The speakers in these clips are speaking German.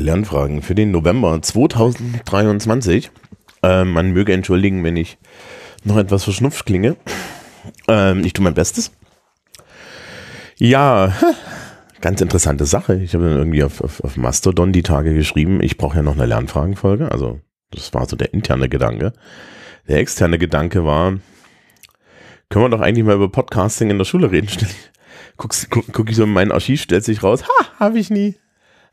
Lernfragen für den November 2023. Äh, man möge entschuldigen, wenn ich noch etwas verschnupft klinge. Ähm, ich tue mein Bestes. Ja, ganz interessante Sache. Ich habe dann irgendwie auf, auf, auf Mastodon die Tage geschrieben, ich brauche ja noch eine Lernfragenfolge. Also das war so der interne Gedanke. Der externe Gedanke war, können wir doch eigentlich mal über Podcasting in der Schule reden. Guckst, guck, guck ich so in mein Archiv, stellt sich raus, ha, habe ich nie.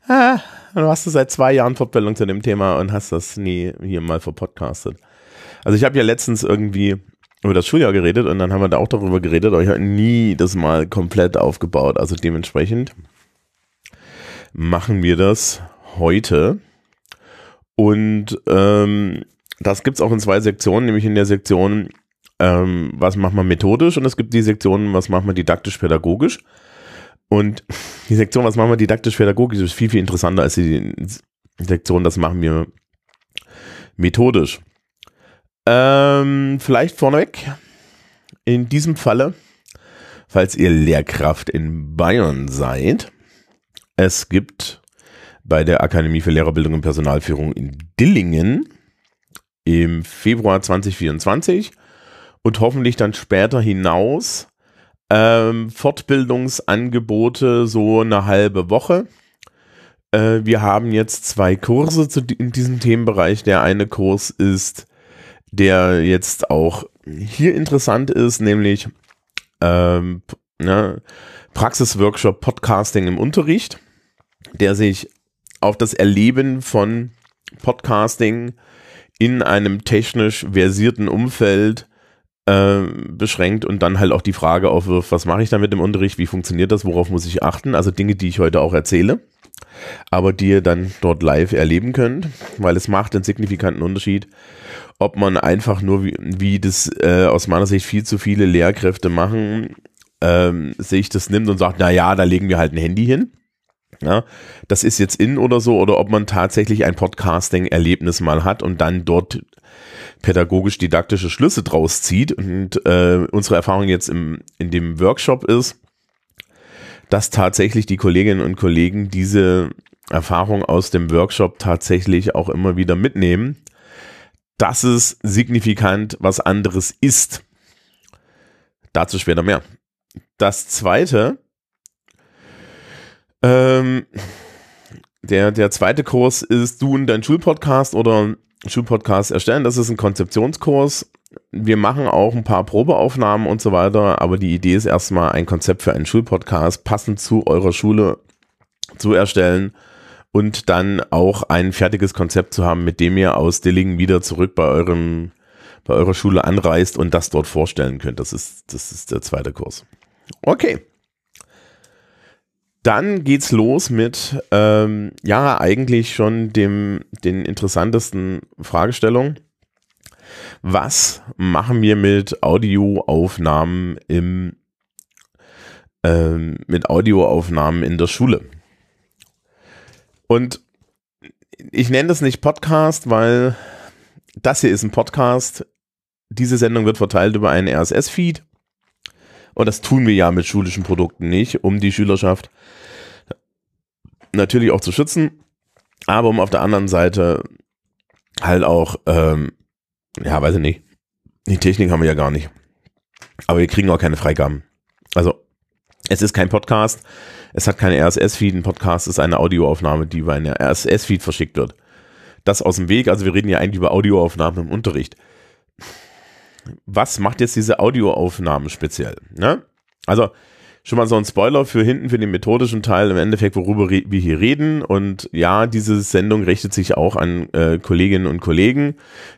Ah, du hast du seit zwei Jahren Fortbildung zu dem Thema und hast das nie hier mal verpodcastet. Also ich habe ja letztens irgendwie über das Schuljahr geredet und dann haben wir da auch darüber geredet, aber ich habe nie das mal komplett aufgebaut. Also dementsprechend machen wir das heute. Und ähm, das gibt es auch in zwei Sektionen, nämlich in der Sektion, ähm, was macht man methodisch und es gibt die Sektion, was macht man didaktisch-pädagogisch. Und die Sektion, was machen wir didaktisch-pädagogisch, ist viel, viel interessanter als die Sektion, das machen wir methodisch. Ähm, vielleicht vorneweg, in diesem Falle, falls ihr Lehrkraft in Bayern seid, es gibt bei der Akademie für Lehrerbildung und Personalführung in Dillingen im Februar 2024 und hoffentlich dann später hinaus ähm, Fortbildungsangebote so eine halbe Woche. Äh, wir haben jetzt zwei Kurse zu, in diesem Themenbereich. Der eine Kurs ist, der jetzt auch hier interessant ist, nämlich ähm, ne, Praxisworkshop Podcasting im Unterricht, der sich auf das Erleben von Podcasting in einem technisch versierten Umfeld äh, beschränkt und dann halt auch die Frage aufwirft, was mache ich damit im Unterricht, wie funktioniert das, worauf muss ich achten, also Dinge, die ich heute auch erzähle, aber die ihr dann dort live erleben könnt, weil es macht einen signifikanten Unterschied, ob man einfach nur, wie, wie das äh, aus meiner Sicht viel zu viele Lehrkräfte machen, ähm, sich das nimmt und sagt, na ja, da legen wir halt ein Handy hin. Ja, das ist jetzt in oder so, oder ob man tatsächlich ein Podcasting-Erlebnis mal hat und dann dort pädagogisch-didaktische Schlüsse draus zieht. Und äh, unsere Erfahrung jetzt im, in dem Workshop ist, dass tatsächlich die Kolleginnen und Kollegen diese Erfahrung aus dem Workshop tatsächlich auch immer wieder mitnehmen, dass es signifikant was anderes ist. Dazu später mehr. Das zweite, ähm, der, der zweite Kurs ist Du und dein Schulpodcast oder Schulpodcast erstellen. Das ist ein Konzeptionskurs. Wir machen auch ein paar Probeaufnahmen und so weiter, aber die Idee ist erstmal ein Konzept für einen Schulpodcast passend zu eurer Schule zu erstellen und dann auch ein fertiges Konzept zu haben, mit dem ihr aus Dillingen wieder zurück bei eurem bei eurer Schule anreist und das dort vorstellen könnt. Das ist das ist der zweite Kurs. Okay. Dann geht's los mit, ähm, ja, eigentlich schon dem, den interessantesten Fragestellungen. Was machen wir mit Audioaufnahmen im, ähm, mit Audioaufnahmen in der Schule? Und ich nenne das nicht Podcast, weil das hier ist ein Podcast. Diese Sendung wird verteilt über einen RSS-Feed. Und das tun wir ja mit schulischen Produkten nicht, um die Schülerschaft natürlich auch zu schützen, aber um auf der anderen Seite halt auch, ähm, ja, weiß ich nicht, die Technik haben wir ja gar nicht. Aber wir kriegen auch keine Freigaben. Also, es ist kein Podcast, es hat keine RSS-Feed, ein Podcast ist eine Audioaufnahme, die über eine RSS-Feed verschickt wird. Das aus dem Weg, also wir reden ja eigentlich über Audioaufnahmen im Unterricht. Was macht jetzt diese Audioaufnahmen speziell? Ne? Also, schon mal so ein Spoiler für hinten für den methodischen Teil, im Endeffekt, worüber wir hier reden. Und ja, diese Sendung richtet sich auch an äh, Kolleginnen und Kollegen.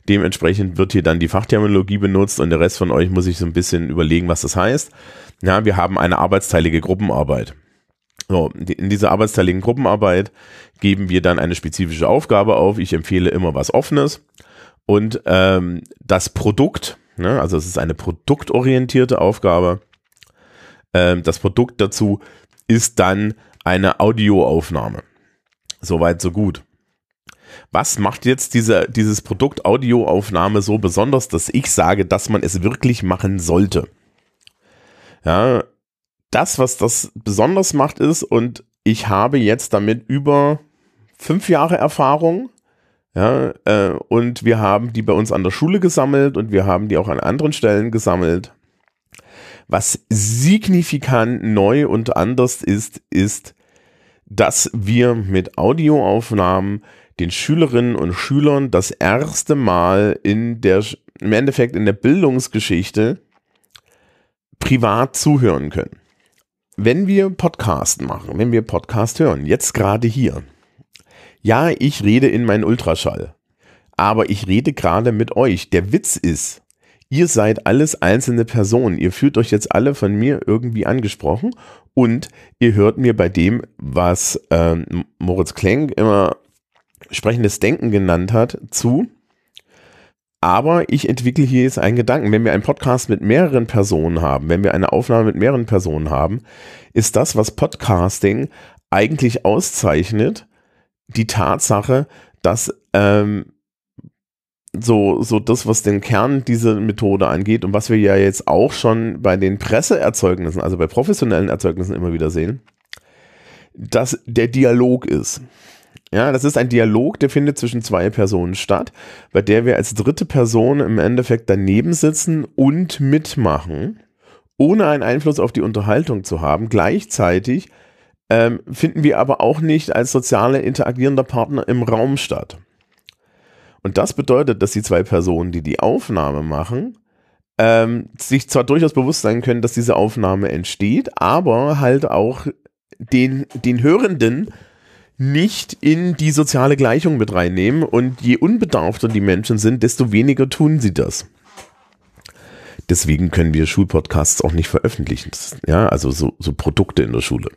Dementsprechend wird hier dann die Fachterminologie benutzt und der Rest von euch muss sich so ein bisschen überlegen, was das heißt. Ja, wir haben eine arbeitsteilige Gruppenarbeit. So, in dieser arbeitsteiligen Gruppenarbeit geben wir dann eine spezifische Aufgabe auf. Ich empfehle immer was Offenes. Und ähm, das Produkt, ne, also es ist eine produktorientierte Aufgabe, ähm, das Produkt dazu ist dann eine Audioaufnahme. Soweit, so gut. Was macht jetzt diese, dieses Produkt Audioaufnahme so besonders, dass ich sage, dass man es wirklich machen sollte? Ja, das, was das besonders macht, ist, und ich habe jetzt damit über fünf Jahre Erfahrung. Ja, äh, und wir haben die bei uns an der Schule gesammelt und wir haben die auch an anderen Stellen gesammelt. Was signifikant neu und anders ist, ist, dass wir mit Audioaufnahmen den Schülerinnen und Schülern das erste Mal in der, im Endeffekt in der Bildungsgeschichte privat zuhören können. Wenn wir Podcast machen, wenn wir Podcast hören, jetzt gerade hier, ja, ich rede in meinen Ultraschall, aber ich rede gerade mit euch. Der Witz ist, ihr seid alles einzelne Personen. Ihr fühlt euch jetzt alle von mir irgendwie angesprochen und ihr hört mir bei dem, was ähm, Moritz Klenk immer sprechendes Denken genannt hat, zu. Aber ich entwickle hier jetzt einen Gedanken. Wenn wir einen Podcast mit mehreren Personen haben, wenn wir eine Aufnahme mit mehreren Personen haben, ist das, was Podcasting eigentlich auszeichnet, die Tatsache, dass ähm, so, so das, was den Kern dieser Methode angeht und was wir ja jetzt auch schon bei den Presseerzeugnissen, also bei professionellen Erzeugnissen immer wieder sehen, dass der Dialog ist. Ja, das ist ein Dialog, der findet zwischen zwei Personen statt, bei der wir als dritte Person im Endeffekt daneben sitzen und mitmachen, ohne einen Einfluss auf die Unterhaltung zu haben. Gleichzeitig ähm, finden wir aber auch nicht als soziale interagierender Partner im Raum statt. Und das bedeutet, dass die zwei Personen, die die Aufnahme machen, ähm, sich zwar durchaus bewusst sein können, dass diese Aufnahme entsteht, aber halt auch den, den Hörenden nicht in die soziale Gleichung mit reinnehmen und je unbedarfter die Menschen sind, desto weniger tun sie das. Deswegen können wir Schulpodcasts auch nicht veröffentlichen. Ja, also so, so Produkte in der Schule.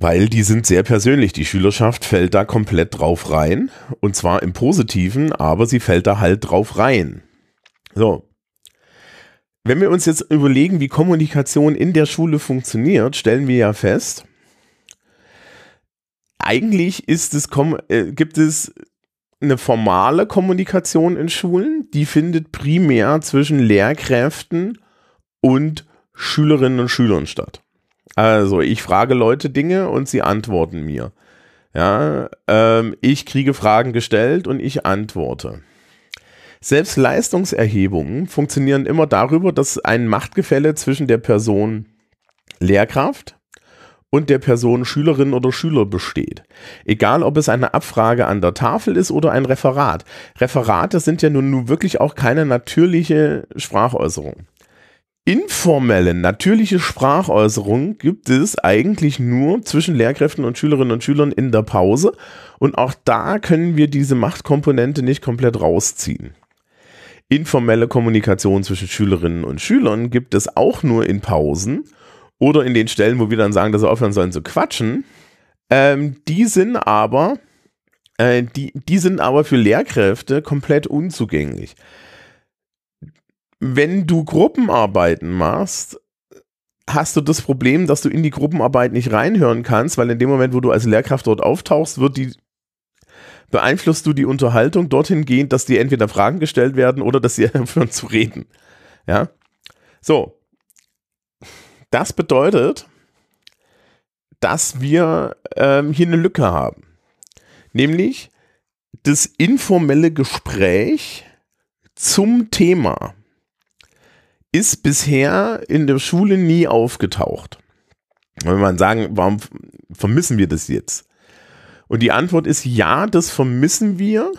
Weil die sind sehr persönlich. Die Schülerschaft fällt da komplett drauf rein. Und zwar im Positiven, aber sie fällt da halt drauf rein. So. Wenn wir uns jetzt überlegen, wie Kommunikation in der Schule funktioniert, stellen wir ja fest, eigentlich ist es, äh, gibt es eine formale Kommunikation in Schulen, die findet primär zwischen Lehrkräften und Schülerinnen und Schülern statt. Also ich frage Leute Dinge und sie antworten mir. Ja, ähm, ich kriege Fragen gestellt und ich antworte. Selbst Leistungserhebungen funktionieren immer darüber, dass ein Machtgefälle zwischen der Person Lehrkraft und der Person Schülerin oder Schüler besteht. Egal, ob es eine Abfrage an der Tafel ist oder ein Referat. Referate sind ja nun, nun wirklich auch keine natürliche Sprachäußerung. Informelle, natürliche Sprachäußerung gibt es eigentlich nur zwischen Lehrkräften und Schülerinnen und Schülern in der Pause. Und auch da können wir diese Machtkomponente nicht komplett rausziehen. Informelle Kommunikation zwischen Schülerinnen und Schülern gibt es auch nur in Pausen oder in den Stellen, wo wir dann sagen, dass sie aufhören sollen zu quatschen, ähm, die sind aber, äh, die, die sind aber für Lehrkräfte komplett unzugänglich. Wenn du Gruppenarbeiten machst, hast du das Problem, dass du in die Gruppenarbeit nicht reinhören kannst, weil in dem Moment, wo du als Lehrkraft dort auftauchst, wird die beeinflusst du die Unterhaltung dorthin gehend, dass dir entweder Fragen gestellt werden oder dass sie aufhören zu reden. Ja. So, das bedeutet, dass wir ähm, hier eine Lücke haben. Nämlich das informelle Gespräch zum Thema ist bisher in der Schule nie aufgetaucht. Wenn man sagen, warum vermissen wir das jetzt? Und die Antwort ist ja, das vermissen wir,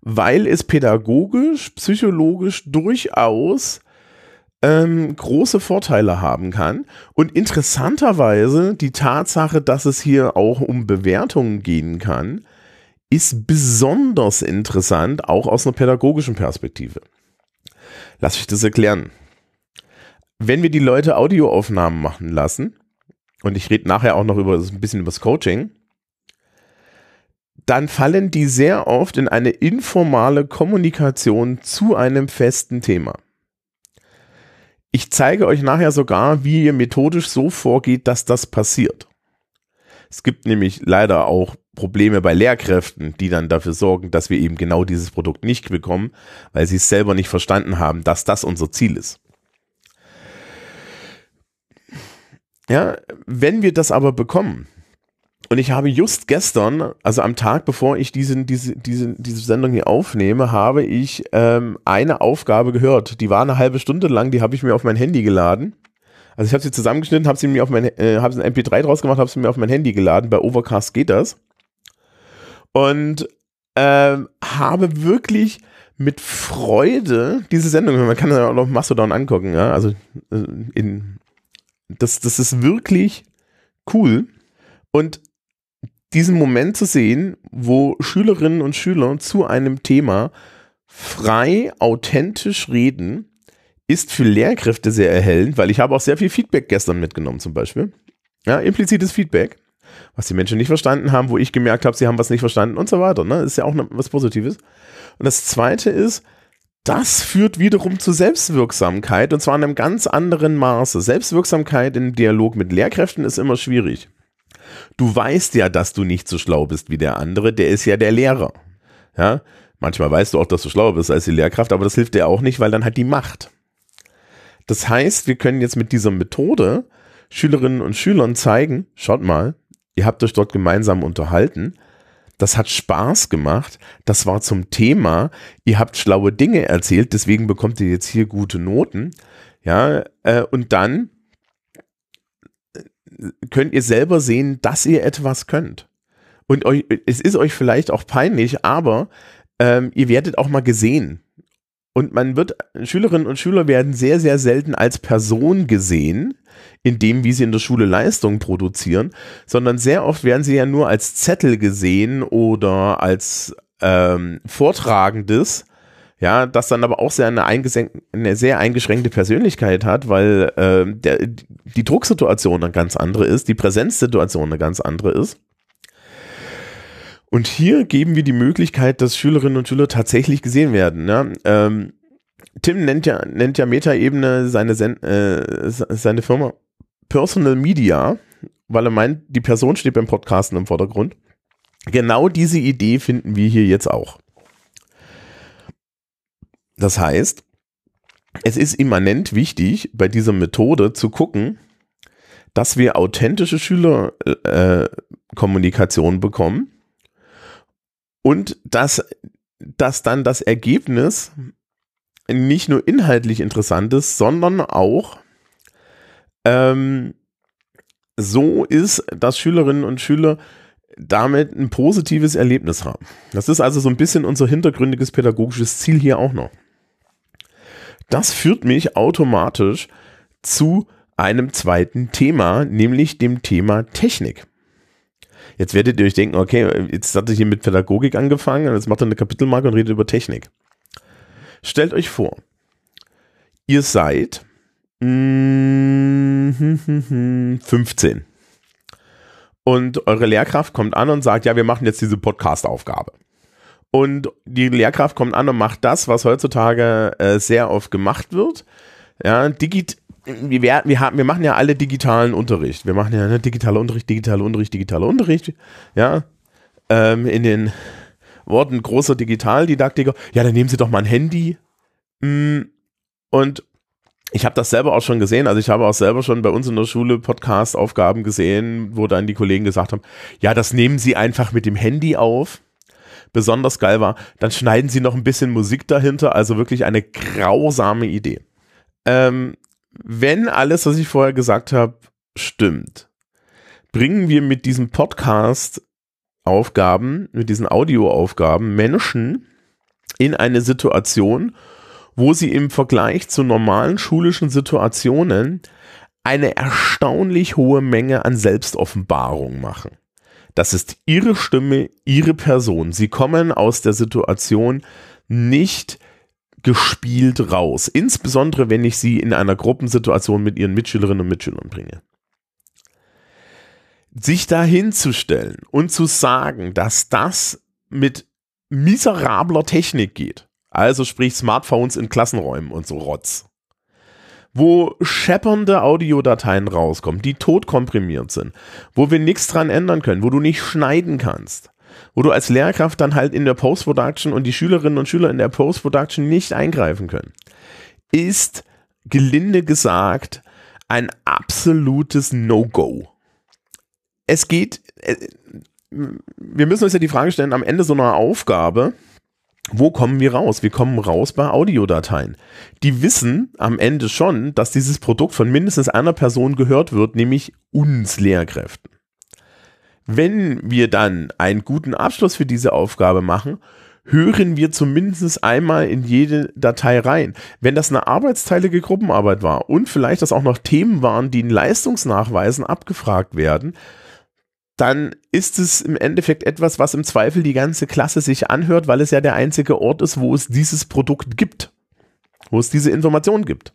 weil es pädagogisch, psychologisch durchaus ähm, große Vorteile haben kann. Und interessanterweise die Tatsache, dass es hier auch um Bewertungen gehen kann, ist besonders interessant, auch aus einer pädagogischen Perspektive. Lass ich das erklären. Wenn wir die Leute Audioaufnahmen machen lassen, und ich rede nachher auch noch über ein bisschen über das Coaching, dann fallen die sehr oft in eine informale Kommunikation zu einem festen Thema. Ich zeige euch nachher sogar, wie ihr methodisch so vorgeht, dass das passiert. Es gibt nämlich leider auch Probleme bei Lehrkräften, die dann dafür sorgen, dass wir eben genau dieses Produkt nicht bekommen, weil sie es selber nicht verstanden haben, dass das unser Ziel ist. Ja, wenn wir das aber bekommen, und ich habe just gestern, also am Tag, bevor ich diesen, diese, diese, diese Sendung hier aufnehme, habe ich ähm, eine Aufgabe gehört. Die war eine halbe Stunde lang, die habe ich mir auf mein Handy geladen. Also ich habe sie zusammengeschnitten, habe sie mir auf mein, äh, habe ein MP3 draus gemacht, habe sie mir auf mein Handy geladen. Bei Overcast geht das. Und ähm, habe wirklich mit Freude diese Sendung, man kann ja auch noch Mastodon angucken, ja, also äh, in, das, das ist wirklich cool. Und diesen Moment zu sehen, wo Schülerinnen und Schüler zu einem Thema frei, authentisch reden, ist für Lehrkräfte sehr erhellend, weil ich habe auch sehr viel Feedback gestern mitgenommen zum Beispiel. Ja, implizites Feedback, was die Menschen nicht verstanden haben, wo ich gemerkt habe, sie haben was nicht verstanden und so weiter. Ne? Ist ja auch ne, was Positives. Und das Zweite ist, das führt wiederum zu Selbstwirksamkeit und zwar in einem ganz anderen Maße. Selbstwirksamkeit im Dialog mit Lehrkräften ist immer schwierig. Du weißt ja, dass du nicht so schlau bist wie der andere, der ist ja der Lehrer. Ja, manchmal weißt du auch, dass du schlauer bist als die Lehrkraft, aber das hilft dir auch nicht, weil dann hat die Macht. Das heißt, wir können jetzt mit dieser Methode Schülerinnen und Schülern zeigen, schaut mal, ihr habt euch dort gemeinsam unterhalten, das hat Spaß gemacht, das war zum Thema, ihr habt schlaue Dinge erzählt, deswegen bekommt ihr jetzt hier gute Noten, ja, äh, und dann könnt ihr selber sehen, dass ihr etwas könnt. Und euch, es ist euch vielleicht auch peinlich, aber ähm, ihr werdet auch mal gesehen. Und man wird, Schülerinnen und Schüler werden sehr, sehr selten als Person gesehen, in dem, wie sie in der Schule Leistungen produzieren, sondern sehr oft werden sie ja nur als Zettel gesehen oder als ähm, Vortragendes ja, das dann aber auch sehr eine, eine sehr eingeschränkte Persönlichkeit hat, weil äh, der, die Drucksituation eine ganz andere ist, die Präsenzsituation eine ganz andere ist. Und hier geben wir die Möglichkeit, dass Schülerinnen und Schüler tatsächlich gesehen werden. Ja? Ähm, Tim nennt ja, nennt ja Meta-Ebene seine, äh, seine Firma Personal Media, weil er meint, die Person steht beim Podcasten im Vordergrund. Genau diese Idee finden wir hier jetzt auch. Das heißt, es ist immanent wichtig, bei dieser Methode zu gucken, dass wir authentische Schülerkommunikation äh, bekommen und dass, dass dann das Ergebnis nicht nur inhaltlich interessant ist, sondern auch ähm, so ist, dass Schülerinnen und Schüler damit ein positives Erlebnis haben. Das ist also so ein bisschen unser hintergründiges pädagogisches Ziel hier auch noch. Das führt mich automatisch zu einem zweiten Thema, nämlich dem Thema Technik. Jetzt werdet ihr euch denken, okay, jetzt hat er hier mit Pädagogik angefangen, jetzt macht er eine Kapitelmarke und redet über Technik. Stellt euch vor, ihr seid mm, 15 und eure Lehrkraft kommt an und sagt, ja, wir machen jetzt diese Podcast-Aufgabe. Und die Lehrkraft kommt an und macht das, was heutzutage äh, sehr oft gemacht wird. Ja, digit wir, wir, haben, wir machen ja alle digitalen Unterricht. Wir machen ja ne, digitaler Unterricht, digitaler Unterricht, digitaler Unterricht. Ja, ähm, in den Worten großer Digitaldidaktiker. Ja, dann nehmen Sie doch mal ein Handy. Mm, und ich habe das selber auch schon gesehen. Also ich habe auch selber schon bei uns in der Schule Podcast-Aufgaben gesehen, wo dann die Kollegen gesagt haben, ja, das nehmen Sie einfach mit dem Handy auf besonders geil war. Dann schneiden sie noch ein bisschen Musik dahinter, also wirklich eine grausame Idee. Ähm, wenn alles, was ich vorher gesagt habe, stimmt, bringen wir mit diesem Podcast Aufgaben, mit diesen Audioaufgaben Menschen in eine Situation, wo sie im Vergleich zu normalen schulischen Situationen eine erstaunlich hohe Menge an Selbstoffenbarung machen. Das ist ihre Stimme, ihre Person. Sie kommen aus der Situation nicht gespielt raus. Insbesondere, wenn ich sie in einer Gruppensituation mit ihren Mitschülerinnen und Mitschülern bringe. Sich dahinzustellen und zu sagen, dass das mit miserabler Technik geht, also sprich Smartphones in Klassenräumen und so Rotz, wo scheppernde Audiodateien rauskommen, die totkomprimiert sind, wo wir nichts dran ändern können, wo du nicht schneiden kannst, wo du als Lehrkraft dann halt in der Post-Production und die Schülerinnen und Schüler in der Post-Production nicht eingreifen können, ist gelinde gesagt ein absolutes No-Go. Es geht äh, wir müssen uns ja die Frage stellen, am Ende so einer Aufgabe, wo kommen wir raus? Wir kommen raus bei Audiodateien. Die wissen am Ende schon, dass dieses Produkt von mindestens einer Person gehört wird, nämlich uns Lehrkräften. Wenn wir dann einen guten Abschluss für diese Aufgabe machen, hören wir zumindest einmal in jede Datei rein. Wenn das eine arbeitsteilige Gruppenarbeit war und vielleicht das auch noch Themen waren, die in Leistungsnachweisen abgefragt werden, dann ist es im Endeffekt etwas, was im Zweifel die ganze Klasse sich anhört, weil es ja der einzige Ort ist, wo es dieses Produkt gibt, wo es diese Information gibt.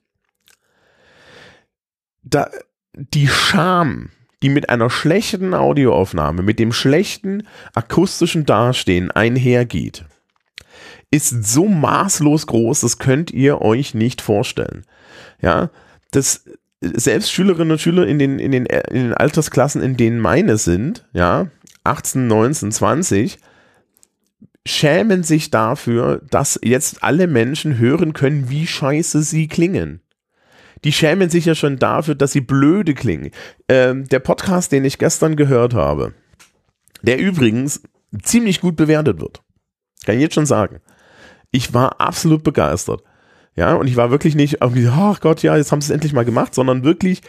Da, die Scham, die mit einer schlechten Audioaufnahme, mit dem schlechten akustischen Dastehen einhergeht, ist so maßlos groß, das könnt ihr euch nicht vorstellen. Ja, das, selbst Schülerinnen und Schüler in den, in den, in den Altersklassen, in denen meine sind, ja, 18, 19, 20, schämen sich dafür, dass jetzt alle Menschen hören können, wie scheiße sie klingen. Die schämen sich ja schon dafür, dass sie blöde klingen. Ähm, der Podcast, den ich gestern gehört habe, der übrigens ziemlich gut bewertet wird. Kann ich jetzt schon sagen. Ich war absolut begeistert. Ja, und ich war wirklich nicht irgendwie, ach Gott, ja, jetzt haben sie es endlich mal gemacht, sondern wirklich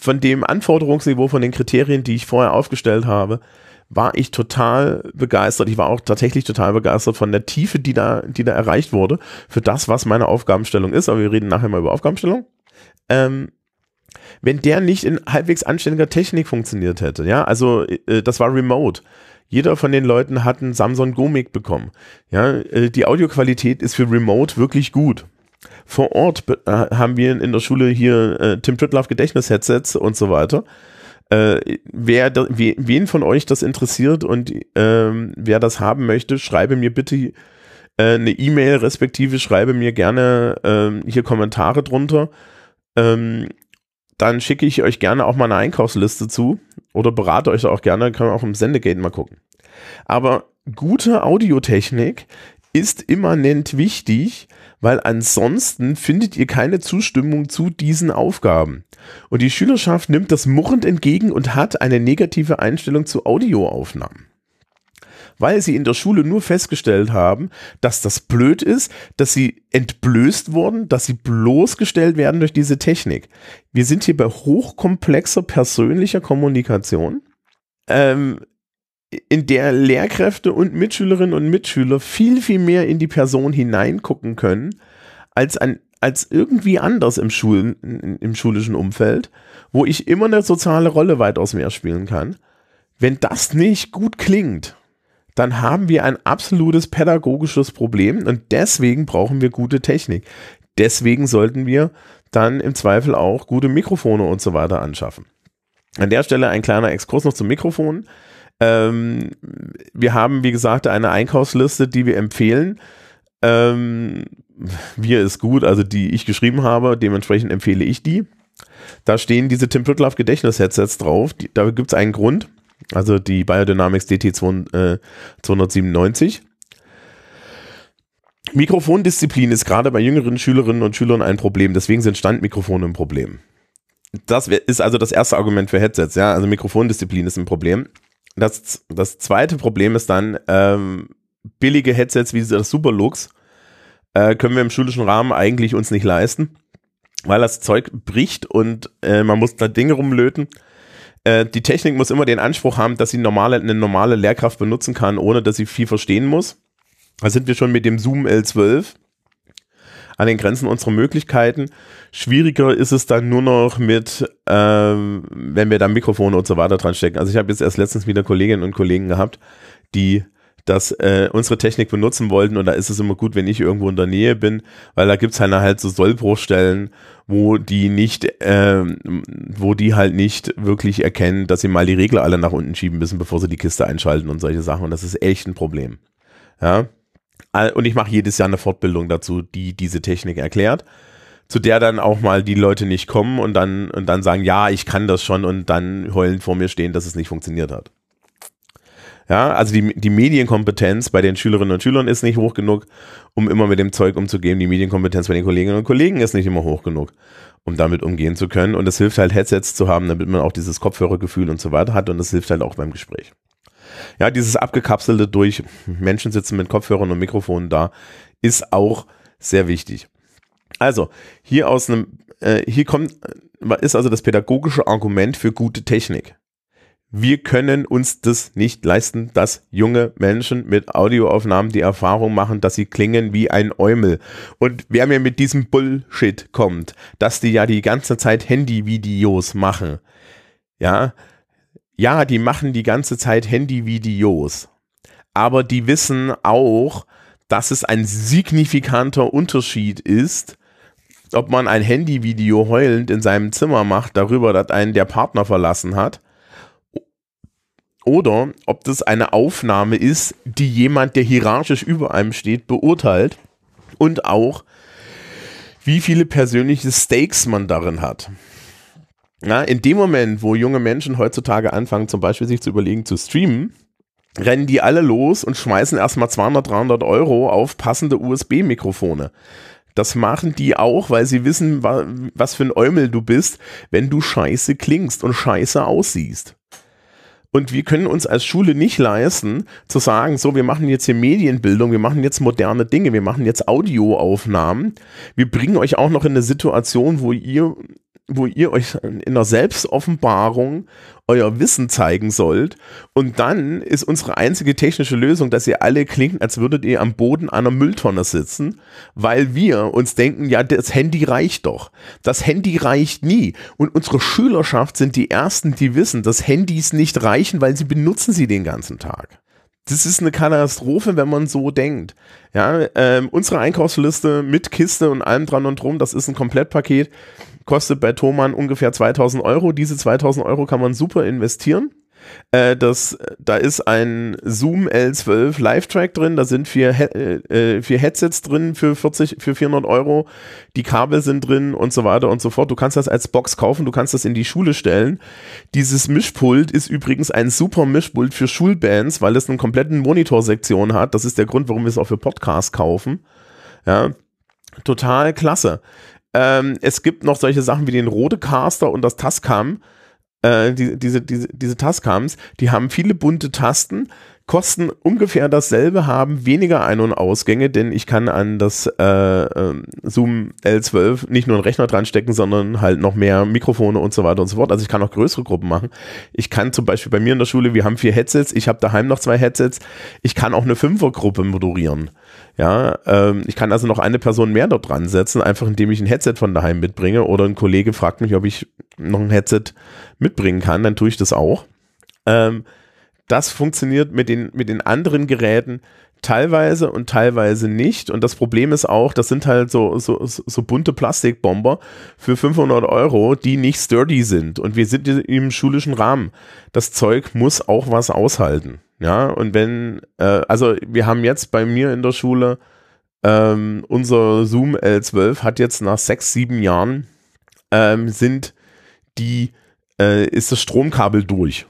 von dem Anforderungsniveau, von den Kriterien, die ich vorher aufgestellt habe, war ich total begeistert. Ich war auch tatsächlich total begeistert von der Tiefe, die da, die da erreicht wurde, für das, was meine Aufgabenstellung ist. Aber wir reden nachher mal über Aufgabenstellung. Ähm, wenn der nicht in halbwegs anständiger Technik funktioniert hätte, ja, also äh, das war remote. Jeder von den Leuten hat einen Samsung Gomic bekommen. Ja, äh, die Audioqualität ist für Remote wirklich gut. Vor Ort äh, haben wir in der Schule hier äh, Tim Pritloff Gedächtnis-Headsets und so weiter. Äh, wer da, we, wen von euch das interessiert und ähm, wer das haben möchte, schreibe mir bitte äh, eine E-Mail, respektive schreibe mir gerne ähm, hier Kommentare drunter. Ähm, dann schicke ich euch gerne auch mal eine Einkaufsliste zu oder berate euch auch gerne, kann man auch im Sendegate mal gucken. Aber gute Audiotechnik ist immanent wichtig, weil ansonsten findet ihr keine Zustimmung zu diesen Aufgaben. Und die Schülerschaft nimmt das murrend entgegen und hat eine negative Einstellung zu Audioaufnahmen weil sie in der Schule nur festgestellt haben, dass das blöd ist, dass sie entblößt wurden, dass sie bloßgestellt werden durch diese Technik. Wir sind hier bei hochkomplexer persönlicher Kommunikation, ähm, in der Lehrkräfte und Mitschülerinnen und Mitschüler viel, viel mehr in die Person hineingucken können, als an, als irgendwie anders im, Schulen, im schulischen Umfeld, wo ich immer eine soziale Rolle weitaus mehr spielen kann. Wenn das nicht gut klingt, dann haben wir ein absolutes pädagogisches Problem und deswegen brauchen wir gute Technik. Deswegen sollten wir dann im Zweifel auch gute Mikrofone und so weiter anschaffen. An der Stelle ein kleiner Exkurs noch zum Mikrofon. Ähm, wir haben, wie gesagt, eine Einkaufsliste, die wir empfehlen. Ähm, wir ist gut, also die ich geschrieben habe, dementsprechend empfehle ich die. Da stehen diese Tim Pritloff Gedächtnis-Headsets drauf. Die, da gibt es einen Grund. Also die Biodynamics DT 297. Mikrofondisziplin ist gerade bei jüngeren Schülerinnen und Schülern ein Problem. Deswegen sind Standmikrofone ein Problem. Das ist also das erste Argument für Headsets. Ja, also Mikrofondisziplin ist ein Problem. Das, das zweite Problem ist dann ähm, billige Headsets wie das Superlux äh, können wir im schulischen Rahmen eigentlich uns nicht leisten, weil das Zeug bricht und äh, man muss da Dinge rumlöten. Äh, die Technik muss immer den Anspruch haben, dass sie normale, eine normale Lehrkraft benutzen kann, ohne dass sie viel verstehen muss. Da sind wir schon mit dem Zoom L12 an den Grenzen unserer Möglichkeiten. Schwieriger ist es dann nur noch mit, ähm, wenn wir da Mikrofone und so weiter dran stecken. Also ich habe jetzt erst letztens wieder Kolleginnen und Kollegen gehabt, die das äh, unsere Technik benutzen wollten und da ist es immer gut, wenn ich irgendwo in der Nähe bin, weil da gibt's halt, halt so Sollbruchstellen, wo die nicht, ähm, wo die halt nicht wirklich erkennen, dass sie mal die Regler alle nach unten schieben müssen, bevor sie die Kiste einschalten und solche Sachen und das ist echt ein Problem. Ja. Und ich mache jedes Jahr eine Fortbildung dazu, die diese Technik erklärt, zu der dann auch mal die Leute nicht kommen und dann, und dann sagen, ja, ich kann das schon und dann heulen vor mir stehen, dass es nicht funktioniert hat. Ja, also die, die Medienkompetenz bei den Schülerinnen und Schülern ist nicht hoch genug, um immer mit dem Zeug umzugehen. Die Medienkompetenz bei den Kolleginnen und Kollegen ist nicht immer hoch genug, um damit umgehen zu können. Und es hilft halt, Headsets zu haben, damit man auch dieses Kopfhörergefühl und so weiter hat. Und das hilft halt auch beim Gespräch. Ja, dieses abgekapselte durch Menschen sitzen mit Kopfhörern und Mikrofonen da, ist auch sehr wichtig. Also, hier aus einem, äh, hier kommt, ist also das pädagogische Argument für gute Technik wir können uns das nicht leisten, dass junge Menschen mit Audioaufnahmen die Erfahrung machen, dass sie klingen wie ein Eumel. Und wer mir mit diesem Bullshit kommt, dass die ja die ganze Zeit Handyvideos machen, ja, ja, die machen die ganze Zeit Handyvideos, aber die wissen auch, dass es ein signifikanter Unterschied ist, ob man ein Handyvideo heulend in seinem Zimmer macht, darüber, dass einen der Partner verlassen hat, oder ob das eine Aufnahme ist, die jemand, der hierarchisch über einem steht, beurteilt und auch, wie viele persönliche Stakes man darin hat. Ja, in dem Moment, wo junge Menschen heutzutage anfangen, zum Beispiel sich zu überlegen, zu streamen, rennen die alle los und schmeißen erstmal 200, 300 Euro auf passende USB-Mikrofone. Das machen die auch, weil sie wissen, was für ein Eumel du bist, wenn du scheiße klingst und scheiße aussiehst. Und wir können uns als Schule nicht leisten, zu sagen, so, wir machen jetzt hier Medienbildung, wir machen jetzt moderne Dinge, wir machen jetzt Audioaufnahmen. Wir bringen euch auch noch in eine Situation, wo ihr wo ihr euch in der Selbstoffenbarung euer Wissen zeigen sollt. Und dann ist unsere einzige technische Lösung, dass ihr alle klingt, als würdet ihr am Boden einer Mülltonne sitzen, weil wir uns denken, ja, das Handy reicht doch. Das Handy reicht nie. Und unsere Schülerschaft sind die Ersten, die wissen, dass Handys nicht reichen, weil sie benutzen sie den ganzen Tag das ist eine Katastrophe, wenn man so denkt. Ja, ähm, unsere Einkaufsliste mit Kiste und allem dran und drum, das ist ein Komplettpaket kostet bei Thomann ungefähr 2000 Euro. Diese 2000 Euro kann man super investieren. Äh, das, da ist ein Zoom L12 Live-Track drin, da sind vier, äh, vier Headsets drin für 40, für 400 Euro, die Kabel sind drin und so weiter und so fort. Du kannst das als Box kaufen, du kannst das in die Schule stellen. Dieses Mischpult ist übrigens ein super Mischpult für Schulbands, weil es eine kompletten Monitorsektion hat. Das ist der Grund, warum wir es auch für Podcasts kaufen. Ja, total klasse. Ähm, es gibt noch solche Sachen wie den Rodecaster und das Tascam. Äh, die, diese, diese, diese Tascams, die haben viele bunte Tasten, kosten ungefähr dasselbe, haben weniger Ein- und Ausgänge, denn ich kann an das äh, äh, Zoom L12 nicht nur einen Rechner dran stecken, sondern halt noch mehr Mikrofone und so weiter und so fort. Also ich kann auch größere Gruppen machen. Ich kann zum Beispiel bei mir in der Schule, wir haben vier Headsets, ich habe daheim noch zwei Headsets, ich kann auch eine Fünfergruppe moderieren. Ja, ähm, ich kann also noch eine Person mehr dort dran setzen, einfach indem ich ein Headset von daheim mitbringe oder ein Kollege fragt mich, ob ich noch ein Headset mitbringen kann, dann tue ich das auch. Ähm, das funktioniert mit den, mit den anderen Geräten teilweise und teilweise nicht. Und das Problem ist auch, das sind halt so, so, so bunte Plastikbomber für 500 Euro, die nicht sturdy sind. Und wir sind im schulischen Rahmen. Das Zeug muss auch was aushalten. Ja, und wenn, äh, also wir haben jetzt bei mir in der Schule, ähm, unser Zoom L12 hat jetzt nach sechs, sieben Jahren, ähm, sind die, äh, ist das Stromkabel durch.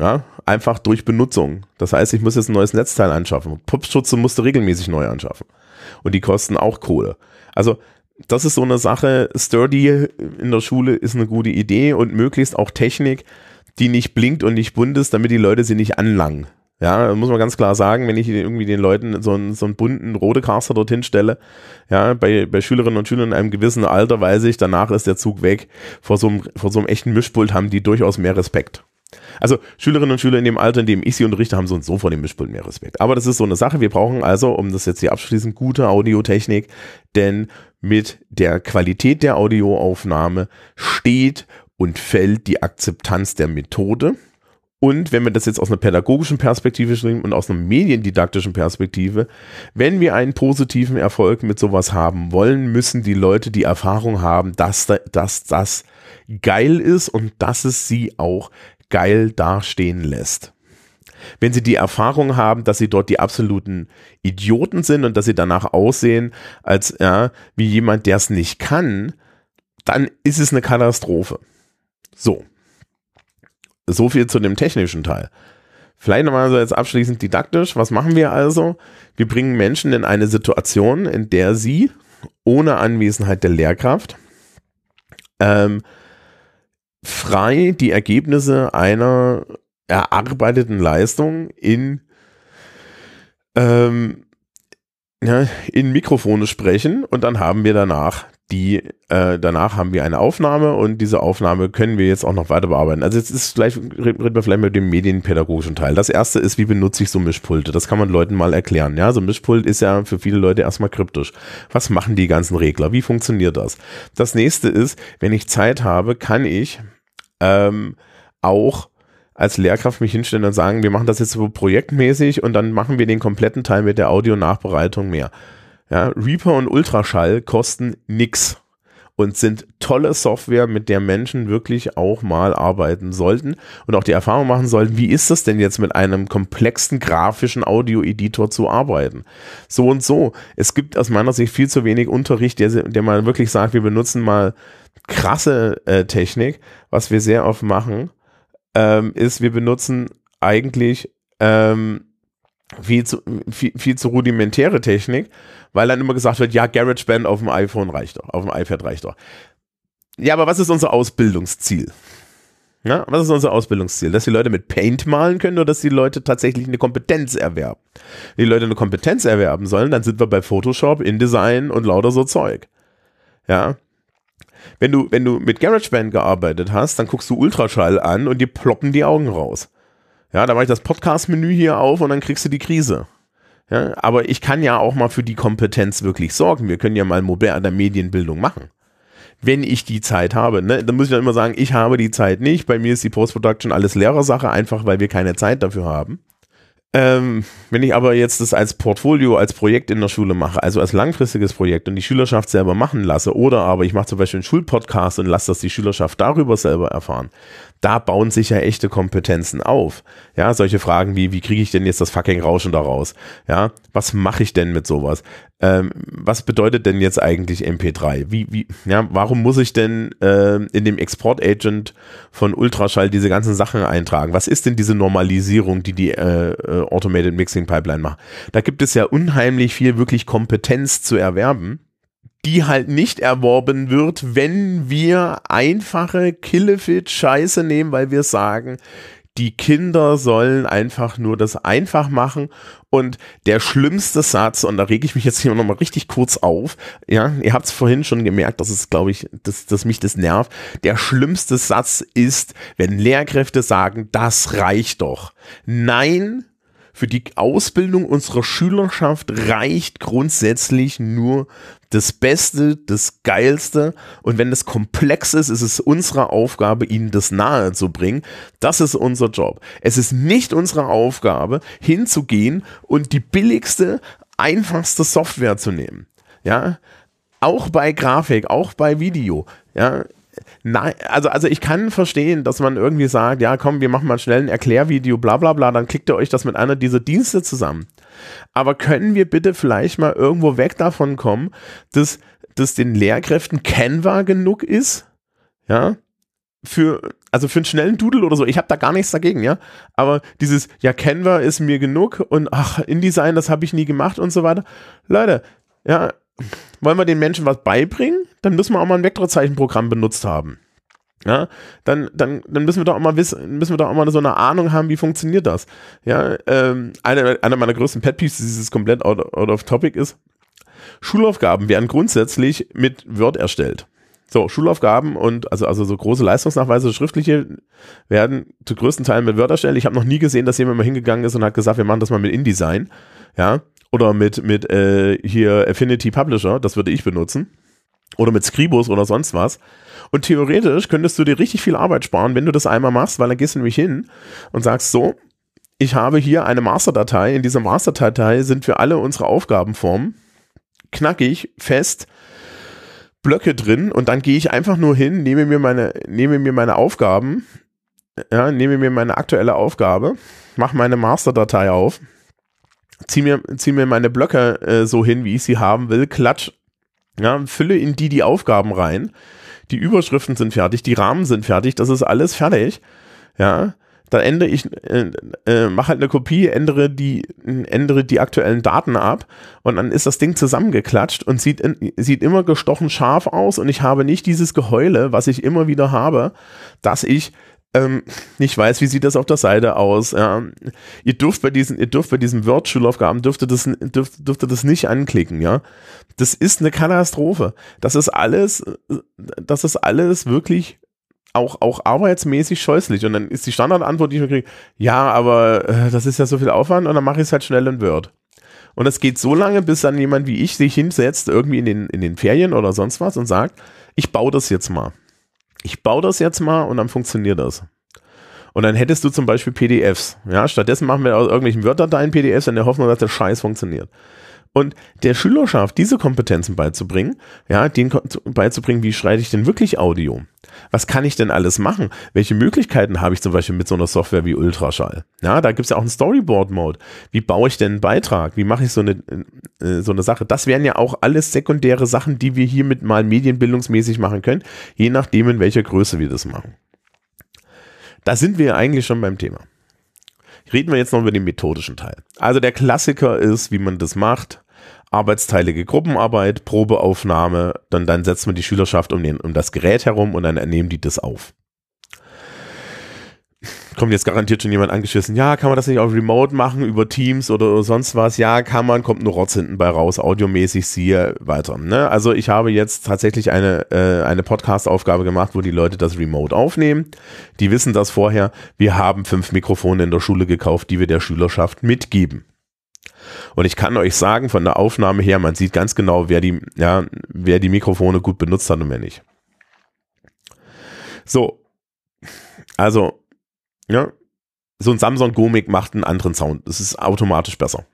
Ja, einfach durch Benutzung. Das heißt, ich muss jetzt ein neues Netzteil anschaffen. Popschutze musste regelmäßig neu anschaffen. Und die kosten auch Kohle. Also, das ist so eine Sache. Sturdy in der Schule ist eine gute Idee und möglichst auch Technik, die nicht blinkt und nicht bunt ist, damit die Leute sie nicht anlangen. Ja, muss man ganz klar sagen, wenn ich irgendwie den Leuten so einen, so einen bunten Rodecaster dorthin stelle, ja, bei, bei Schülerinnen und Schülern in einem gewissen Alter weiß ich, danach ist der Zug weg. Vor so einem, vor so einem echten Mischpult haben die durchaus mehr Respekt. Also Schülerinnen und Schüler in dem Alter, in dem ich sie unterrichte, haben so und so vor dem Mischpult mehr Respekt. Aber das ist so eine Sache. Wir brauchen also, um das jetzt hier abschließend, gute Audiotechnik, denn mit der Qualität der Audioaufnahme steht und fällt die Akzeptanz der Methode. Und wenn wir das jetzt aus einer pädagogischen Perspektive schreiben und aus einer mediendidaktischen Perspektive, wenn wir einen positiven Erfolg mit sowas haben wollen, müssen die Leute die Erfahrung haben, dass, dass das geil ist und dass es sie auch geil dastehen lässt. Wenn sie die Erfahrung haben, dass sie dort die absoluten Idioten sind und dass sie danach aussehen, als ja, wie jemand, der es nicht kann, dann ist es eine Katastrophe. So. So viel zu dem technischen Teil. Vielleicht nochmal so jetzt abschließend didaktisch. Was machen wir also? Wir bringen Menschen in eine Situation, in der sie ohne Anwesenheit der Lehrkraft ähm, frei die Ergebnisse einer erarbeiteten Leistung in ähm, ja, in Mikrofone sprechen und dann haben wir danach die, äh, danach haben wir eine Aufnahme und diese Aufnahme können wir jetzt auch noch weiter bearbeiten. Also jetzt ist vielleicht, reden wir vielleicht mit dem medienpädagogischen Teil. Das erste ist, wie benutze ich so Mischpulte? Das kann man Leuten mal erklären. Ja, so ein Mischpult ist ja für viele Leute erstmal kryptisch. Was machen die ganzen Regler? Wie funktioniert das? Das nächste ist, wenn ich Zeit habe, kann ich ähm, auch als Lehrkraft mich hinstellen und sagen, wir machen das jetzt so projektmäßig und dann machen wir den kompletten Teil mit der Audio-Nachbereitung mehr. Ja, Reaper und Ultraschall kosten nix und sind tolle Software, mit der Menschen wirklich auch mal arbeiten sollten und auch die Erfahrung machen sollten, wie ist das denn jetzt mit einem komplexen grafischen Audio-Editor zu arbeiten? So und so. Es gibt aus meiner Sicht viel zu wenig Unterricht, der, der mal wirklich sagt, wir benutzen mal krasse äh, Technik. Was wir sehr oft machen, ähm, ist, wir benutzen eigentlich ähm, viel, zu, viel, viel zu rudimentäre Technik, weil dann immer gesagt wird, ja, GarageBand auf dem iPhone reicht doch, auf dem iPad reicht doch. Ja, aber was ist unser Ausbildungsziel? Ja, was ist unser Ausbildungsziel? Dass die Leute mit Paint malen können oder dass die Leute tatsächlich eine Kompetenz erwerben? Wenn die Leute eine Kompetenz erwerben sollen, dann sind wir bei Photoshop, InDesign und lauter so Zeug. Ja, wenn du, wenn du mit GarageBand gearbeitet hast, dann guckst du Ultraschall an und dir ploppen die Augen raus. Ja, da mache ich das Podcast-Menü hier auf und dann kriegst du die Krise. Ja, aber ich kann ja auch mal für die Kompetenz wirklich sorgen. Wir können ja mal moderne Medienbildung machen. Wenn ich die Zeit habe, ne, dann muss ich dann immer sagen, ich habe die Zeit nicht. Bei mir ist die Post-Production alles Lehrersache, einfach weil wir keine Zeit dafür haben. Ähm, wenn ich aber jetzt das als Portfolio, als Projekt in der Schule mache, also als langfristiges Projekt und die Schülerschaft selber machen lasse, oder aber ich mache zum Beispiel einen Schulpodcast und lasse das die Schülerschaft darüber selber erfahren, da bauen sich ja echte Kompetenzen auf. Ja, solche Fragen wie, wie kriege ich denn jetzt das fucking Rauschen daraus? Ja, was mache ich denn mit sowas? Ähm, was bedeutet denn jetzt eigentlich MP3? Wie, wie, ja, warum muss ich denn äh, in dem Export-Agent von Ultraschall diese ganzen Sachen eintragen? Was ist denn diese Normalisierung, die die äh, äh Automated Mixing Pipeline macht? Da gibt es ja unheimlich viel wirklich Kompetenz zu erwerben die halt nicht erworben wird, wenn wir einfache Killefit-Scheiße nehmen, weil wir sagen, die Kinder sollen einfach nur das einfach machen und der schlimmste Satz, und da rege ich mich jetzt hier nochmal richtig kurz auf, ja, ihr habt es vorhin schon gemerkt, dass es, glaube ich, dass, dass mich das nervt. Der schlimmste Satz ist, wenn Lehrkräfte sagen, das reicht doch. Nein, für die Ausbildung unserer Schülerschaft reicht grundsätzlich nur das Beste, das Geilste. Und wenn es komplex ist, ist es unsere Aufgabe, ihnen das nahe zu bringen. Das ist unser Job. Es ist nicht unsere Aufgabe, hinzugehen und die billigste, einfachste Software zu nehmen. Ja, auch bei Grafik, auch bei Video. Ja, Nein, also, also ich kann verstehen, dass man irgendwie sagt, ja komm, wir machen mal schnell ein Erklärvideo, bla bla bla, dann klickt ihr euch das mit einer dieser Dienste zusammen. Aber können wir bitte vielleicht mal irgendwo weg davon kommen, dass, dass den Lehrkräften Canva genug ist? Ja, für, also für einen schnellen Doodle oder so, ich habe da gar nichts dagegen, ja. Aber dieses, ja, Canva ist mir genug und ach, InDesign, das habe ich nie gemacht und so weiter. Leute, ja, wollen wir den Menschen was beibringen, dann müssen wir auch mal ein Vektorzeichenprogramm benutzt haben. Ja, dann, dann, dann müssen wir doch auch mal wissen, müssen wir doch auch mal so eine Ahnung haben, wie funktioniert das. Ja, ähm, eine, eine meiner größten Pet Peeves, dieses komplett out, out of topic ist, Schulaufgaben werden grundsätzlich mit Word erstellt. So, Schulaufgaben und also, also so große Leistungsnachweise, schriftliche, werden zu größten Teilen mit Word erstellt. Ich habe noch nie gesehen, dass jemand mal hingegangen ist und hat gesagt, wir machen das mal mit InDesign. Ja, oder mit, mit äh, hier Affinity Publisher, das würde ich benutzen. Oder mit Scribus oder sonst was. Und theoretisch könntest du dir richtig viel Arbeit sparen, wenn du das einmal machst, weil dann gehst du nämlich hin und sagst so, ich habe hier eine Masterdatei. In dieser Masterdatei sind für alle unsere Aufgabenformen knackig, fest, Blöcke drin und dann gehe ich einfach nur hin, nehme mir meine, nehme mir meine Aufgaben, ja, nehme mir meine aktuelle Aufgabe, mache meine Masterdatei auf zieh mir, zieh mir meine Blöcke äh, so hin, wie ich sie haben will, klatsch, ja, fülle in die die Aufgaben rein. Die Überschriften sind fertig, die Rahmen sind fertig, das ist alles fertig. Ja, dann ändere ich, äh, äh, mache halt eine Kopie, ändere die, ändere die aktuellen Daten ab und dann ist das Ding zusammengeklatscht und sieht, in, sieht immer gestochen scharf aus und ich habe nicht dieses Geheule, was ich immer wieder habe, dass ich ähm, nicht weiß, wie sieht das auf der Seite aus. Ja. Ihr dürft bei diesen, ihr dürft bei diesen Word-Schulaufgaben dürfte das, dürft, dürfte das nicht anklicken, ja. Das ist eine Katastrophe. Das ist alles, das ist alles wirklich auch, auch arbeitsmäßig scheußlich. Und dann ist die Standardantwort, die ich mir kriege, ja, aber äh, das ist ja so viel Aufwand und dann mache ich es halt schnell in Word. Und es geht so lange, bis dann jemand wie ich sich hinsetzt, irgendwie in den, in den Ferien oder sonst was und sagt, ich baue das jetzt mal. Ich baue das jetzt mal und dann funktioniert das. Und dann hättest du zum Beispiel PDFs. Ja, stattdessen machen wir aus irgendwelchen Word-Dateien PDFs in der Hoffnung, dass der Scheiß funktioniert. Und der Schülerschaft diese Kompetenzen beizubringen, ja, denen beizubringen, wie schreibe ich denn wirklich Audio? Was kann ich denn alles machen? Welche Möglichkeiten habe ich zum Beispiel mit so einer Software wie Ultraschall? Ja, da gibt es ja auch einen Storyboard-Mode. Wie baue ich denn einen Beitrag? Wie mache ich so eine, äh, so eine Sache? Das wären ja auch alles sekundäre Sachen, die wir hiermit mal medienbildungsmäßig machen können, je nachdem, in welcher Größe wir das machen. Da sind wir eigentlich schon beim Thema. Reden wir jetzt noch über den methodischen Teil. Also der Klassiker ist, wie man das macht arbeitsteilige Gruppenarbeit, Probeaufnahme, dann, dann setzt man die Schülerschaft um, den, um das Gerät herum und dann nehmen die das auf. Kommt jetzt garantiert schon jemand angeschissen, ja, kann man das nicht auch remote machen, über Teams oder sonst was? Ja, kann man, kommt nur Rotz hinten bei raus, audiomäßig, siehe weiter. Ne? Also ich habe jetzt tatsächlich eine, äh, eine Podcast-Aufgabe gemacht, wo die Leute das remote aufnehmen. Die wissen das vorher. Wir haben fünf Mikrofone in der Schule gekauft, die wir der Schülerschaft mitgeben. Und ich kann euch sagen, von der Aufnahme her, man sieht ganz genau, wer die, ja, wer die Mikrofone gut benutzt hat und wer nicht. So. Also, ja, so ein Samsung Gomic macht einen anderen Sound. Das ist automatisch besser.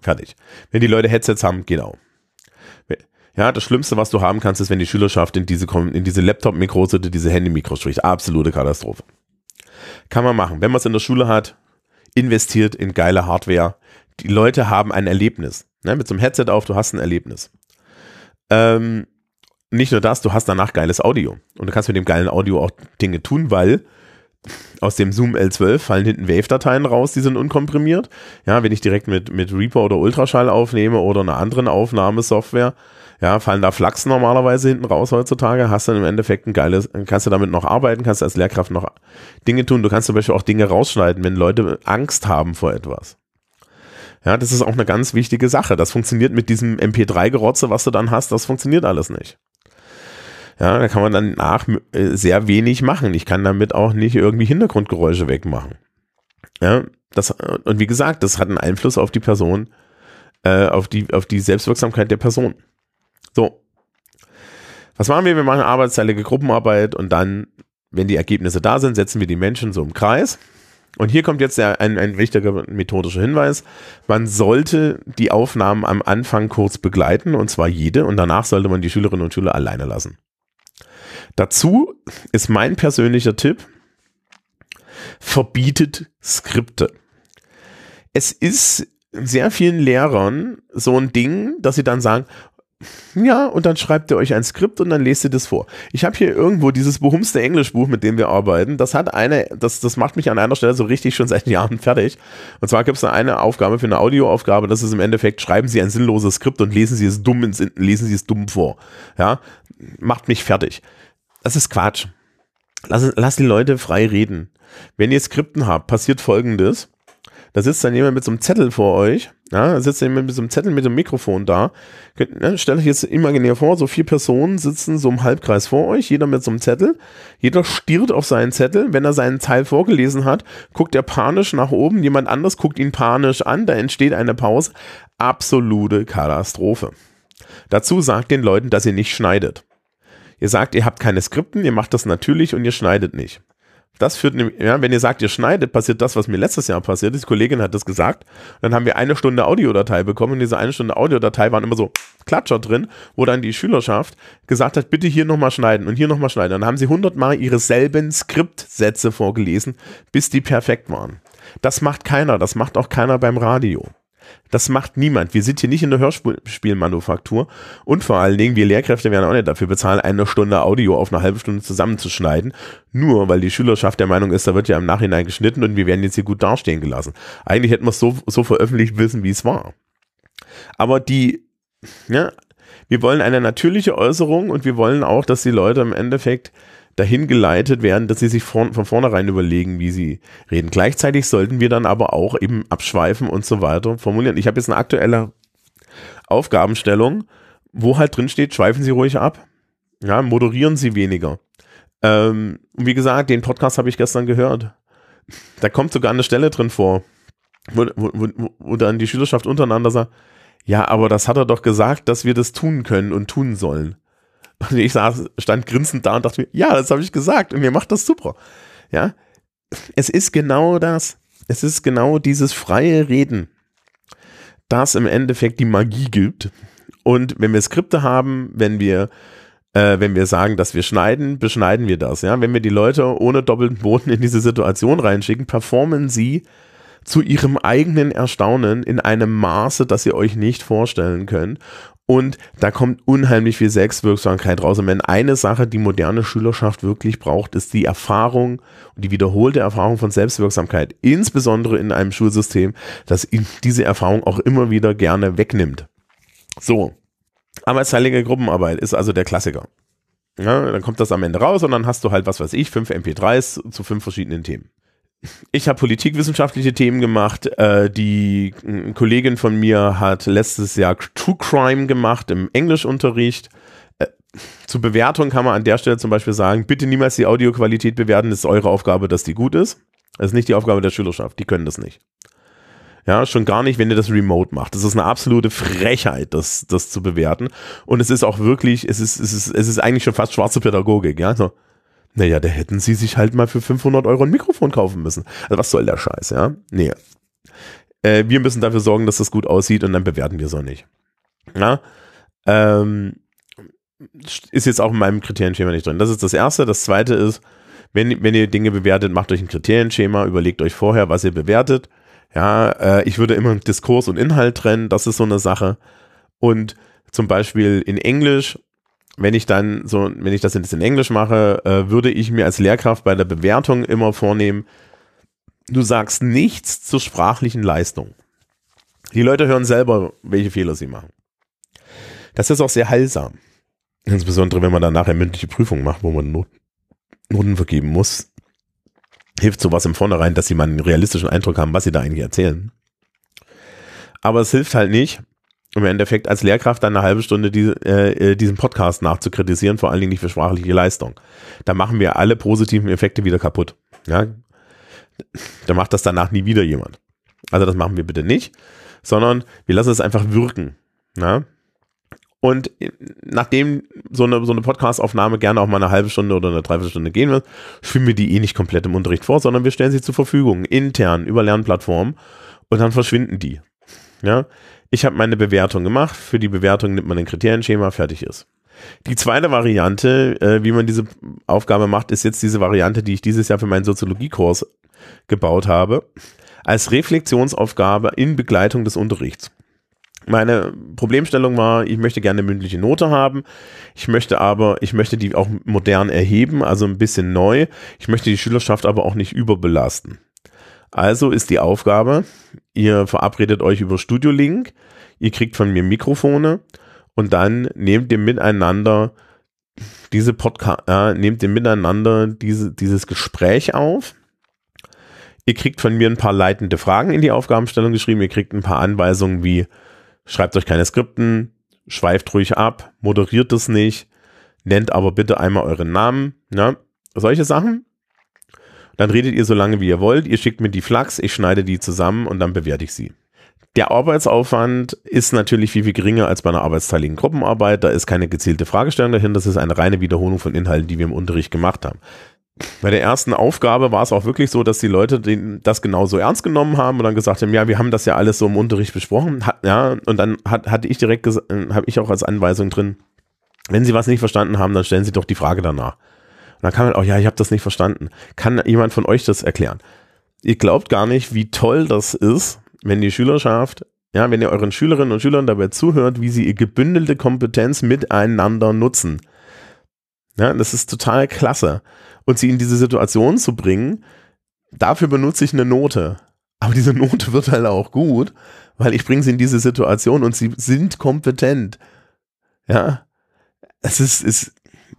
Fertig. Wenn die Leute Headsets haben, genau. Ja, das Schlimmste, was du haben kannst, ist, wenn die Schülerschaft in diese, in diese Laptop-Mikros oder diese Handy-Mikros spricht. Absolute Katastrophe. Kann man machen. Wenn man es in der Schule hat, investiert in geile Hardware, die Leute haben ein Erlebnis. Ne? Mit so einem Headset auf, du hast ein Erlebnis. Ähm, nicht nur das, du hast danach geiles Audio. Und du kannst mit dem geilen Audio auch Dinge tun, weil aus dem Zoom L12 fallen hinten Wave-Dateien raus, die sind unkomprimiert. Ja, wenn ich direkt mit, mit Reaper oder Ultraschall aufnehme oder einer anderen Aufnahmesoftware, ja, fallen da Flachs normalerweise hinten raus heutzutage, hast dann im Endeffekt ein geiles, kannst du damit noch arbeiten, kannst als Lehrkraft noch Dinge tun. Du kannst zum Beispiel auch Dinge rausschneiden, wenn Leute Angst haben vor etwas. Ja, das ist auch eine ganz wichtige Sache. Das funktioniert mit diesem MP3-Gerotze, was du dann hast, das funktioniert alles nicht. Ja, da kann man dann nach äh, sehr wenig machen. Ich kann damit auch nicht irgendwie Hintergrundgeräusche wegmachen. Ja, das, und wie gesagt, das hat einen Einfluss auf die Person, äh, auf die, auf die Selbstwirksamkeit der Person. So. Was machen wir? Wir machen arbeitsteilige Gruppenarbeit und dann, wenn die Ergebnisse da sind, setzen wir die Menschen so im Kreis und hier kommt jetzt der, ein, ein wichtiger methodischer Hinweis. Man sollte die Aufnahmen am Anfang kurz begleiten, und zwar jede, und danach sollte man die Schülerinnen und Schüler alleine lassen. Dazu ist mein persönlicher Tipp, verbietet Skripte. Es ist sehr vielen Lehrern so ein Ding, dass sie dann sagen, ja, und dann schreibt ihr euch ein Skript und dann lest ihr das vor. Ich habe hier irgendwo dieses behumste Englischbuch, mit dem wir arbeiten. Das hat eine, das, das macht mich an einer Stelle so richtig schon seit Jahren fertig. Und zwar gibt es eine Aufgabe für eine Audioaufgabe, das ist im Endeffekt, schreiben Sie ein sinnloses Skript und lesen Sie es dumm ins, lesen Sie es dumm vor. Ja, macht mich fertig. Das ist Quatsch. Lass, lass die Leute frei reden. Wenn ihr Skripten habt, passiert folgendes. Da sitzt dann jemand mit so einem Zettel vor euch ja, sitzt jemand mit so einem Zettel mit dem Mikrofon da. Ne, stellt euch jetzt imaginär vor, so vier Personen sitzen so im Halbkreis vor euch, jeder mit so einem Zettel. Jeder stiert auf seinen Zettel. Wenn er seinen Teil vorgelesen hat, guckt er panisch nach oben. Jemand anders guckt ihn panisch an. Da entsteht eine Pause. Absolute Katastrophe. Dazu sagt den Leuten, dass ihr nicht schneidet. Ihr sagt, ihr habt keine Skripten, ihr macht das natürlich und ihr schneidet nicht. Das führt nämlich, ja, wenn ihr sagt, ihr schneidet, passiert das, was mir letztes Jahr passiert ist. Die Kollegin hat das gesagt. Dann haben wir eine Stunde Audiodatei bekommen und diese eine Stunde Audiodatei waren immer so Klatscher drin, wo dann die Schülerschaft gesagt hat, bitte hier nochmal schneiden und hier nochmal schneiden. Dann haben sie hundertmal ihre selben Skriptsätze vorgelesen, bis die perfekt waren. Das macht keiner, das macht auch keiner beim Radio. Das macht niemand. Wir sind hier nicht in der Hörspielmanufaktur und vor allen Dingen, wir Lehrkräfte werden auch nicht dafür bezahlen, eine Stunde Audio auf eine halbe Stunde zusammenzuschneiden, nur weil die Schülerschaft der Meinung ist, da wird ja im Nachhinein geschnitten und wir werden jetzt hier gut dastehen gelassen. Eigentlich hätten wir es so, so veröffentlicht wissen, wie es war. Aber die, ja, wir wollen eine natürliche Äußerung und wir wollen auch, dass die Leute im Endeffekt dahin geleitet werden, dass sie sich von, von vornherein überlegen, wie sie reden. Gleichzeitig sollten wir dann aber auch eben abschweifen und so weiter formulieren. Ich habe jetzt eine aktuelle Aufgabenstellung, wo halt drin steht, schweifen Sie ruhig ab. Ja, moderieren Sie weniger. Ähm, und wie gesagt, den Podcast habe ich gestern gehört. Da kommt sogar eine Stelle drin vor, wo, wo, wo, wo dann die Schülerschaft untereinander sagt, ja, aber das hat er doch gesagt, dass wir das tun können und tun sollen. Und ich saß, stand grinsend da und dachte mir, ja, das habe ich gesagt und mir macht das super. Ja, es ist genau das. Es ist genau dieses freie Reden, das im Endeffekt die Magie gibt. Und wenn wir Skripte haben, wenn wir äh, wenn wir sagen, dass wir schneiden, beschneiden wir das. Ja, wenn wir die Leute ohne doppelten Boden in diese Situation reinschicken, performen sie zu ihrem eigenen Erstaunen in einem Maße, das ihr euch nicht vorstellen könnt. Und da kommt unheimlich viel Selbstwirksamkeit raus. Und wenn eine Sache die moderne Schülerschaft wirklich braucht, ist die Erfahrung und die wiederholte Erfahrung von Selbstwirksamkeit. Insbesondere in einem Schulsystem, das diese Erfahrung auch immer wieder gerne wegnimmt. So. Arbeitsteilige Gruppenarbeit ist also der Klassiker. Ja, dann kommt das am Ende raus und dann hast du halt, was weiß ich, fünf MP3s zu fünf verschiedenen Themen ich habe politikwissenschaftliche Themen gemacht. Äh, die Kollegin von mir hat letztes Jahr True Crime gemacht im Englischunterricht. Äh, zur Bewertung kann man an der Stelle zum Beispiel sagen, bitte niemals die Audioqualität bewerten, das ist eure Aufgabe, dass die gut ist. Das ist nicht die Aufgabe der Schülerschaft, die können das nicht. Ja, schon gar nicht, wenn ihr das remote macht. Das ist eine absolute Frechheit, das, das zu bewerten. Und es ist auch wirklich, es ist, es ist, es ist eigentlich schon fast schwarze Pädagogik, ja. So, naja, da hätten sie sich halt mal für 500 Euro ein Mikrofon kaufen müssen. Also was soll der Scheiß, ja? Nee. Äh, wir müssen dafür sorgen, dass das gut aussieht und dann bewerten wir es auch nicht. Ja? Ähm, ist jetzt auch in meinem Kriterienschema nicht drin. Das ist das Erste. Das Zweite ist, wenn, wenn ihr Dinge bewertet, macht euch ein Kriterienschema, überlegt euch vorher, was ihr bewertet. Ja, äh, ich würde immer Diskurs und Inhalt trennen, das ist so eine Sache. Und zum Beispiel in Englisch wenn ich dann so, wenn ich das jetzt in Englisch mache, äh, würde ich mir als Lehrkraft bei der Bewertung immer vornehmen, du sagst nichts zur sprachlichen Leistung. Die Leute hören selber, welche Fehler sie machen. Das ist auch sehr heilsam. Insbesondere, wenn man dann nachher mündliche Prüfungen macht, wo man Not Noten vergeben muss. Hilft sowas im Vornherein, dass sie mal einen realistischen Eindruck haben, was sie da eigentlich erzählen. Aber es hilft halt nicht, im Endeffekt als Lehrkraft dann eine halbe Stunde die, äh, äh, diesen Podcast nachzukritisieren, vor allen Dingen nicht für sprachliche Leistung. Da machen wir alle positiven Effekte wieder kaputt. Ja? Da macht das danach nie wieder jemand. Also das machen wir bitte nicht, sondern wir lassen es einfach wirken. Ja? Und nachdem so eine, so eine Podcast-Aufnahme gerne auch mal eine halbe Stunde oder eine Dreiviertelstunde gehen wird, führen wir die eh nicht komplett im Unterricht vor, sondern wir stellen sie zur Verfügung, intern, über Lernplattformen und dann verschwinden die. Ja, ich habe meine Bewertung gemacht. Für die Bewertung nimmt man ein Kriterienschema, fertig ist. Die zweite Variante, äh, wie man diese Aufgabe macht, ist jetzt diese Variante, die ich dieses Jahr für meinen Soziologiekurs gebaut habe, als Reflexionsaufgabe in Begleitung des Unterrichts. Meine Problemstellung war, ich möchte gerne mündliche Note haben. Ich möchte aber, ich möchte die auch modern erheben, also ein bisschen neu. Ich möchte die Schülerschaft aber auch nicht überbelasten. Also ist die Aufgabe, ihr verabredet euch über Studio Link, ihr kriegt von mir Mikrofone und dann nehmt ihr miteinander diese Podcast, äh, nehmt ihr miteinander diese, dieses Gespräch auf. Ihr kriegt von mir ein paar leitende Fragen in die Aufgabenstellung geschrieben. Ihr kriegt ein paar Anweisungen wie, schreibt euch keine Skripten, schweift ruhig ab, moderiert es nicht, nennt aber bitte einmal euren Namen, ja, solche Sachen. Dann redet ihr so lange, wie ihr wollt. Ihr schickt mir die Flachs, ich schneide die zusammen und dann bewerte ich sie. Der Arbeitsaufwand ist natürlich viel, viel geringer als bei einer arbeitsteiligen Gruppenarbeit. Da ist keine gezielte Fragestellung dahin. Das ist eine reine Wiederholung von Inhalten, die wir im Unterricht gemacht haben. Bei der ersten Aufgabe war es auch wirklich so, dass die Leute das genauso ernst genommen haben und dann gesagt haben, ja, wir haben das ja alles so im Unterricht besprochen. Ja, und dann hat, hatte ich direkt, äh, habe ich auch als Anweisung drin, wenn Sie was nicht verstanden haben, dann stellen Sie doch die Frage danach. Dann kann man auch, ja, ich habe das nicht verstanden. Kann jemand von euch das erklären? Ihr glaubt gar nicht, wie toll das ist, wenn die Schülerschaft Ja, wenn ihr euren Schülerinnen und Schülern dabei zuhört, wie sie ihr gebündelte Kompetenz miteinander nutzen. Ja, das ist total klasse. Und sie in diese Situation zu bringen, dafür benutze ich eine Note. Aber diese Note wird halt auch gut, weil ich bringe sie in diese Situation und sie sind kompetent. Ja, es ist, es,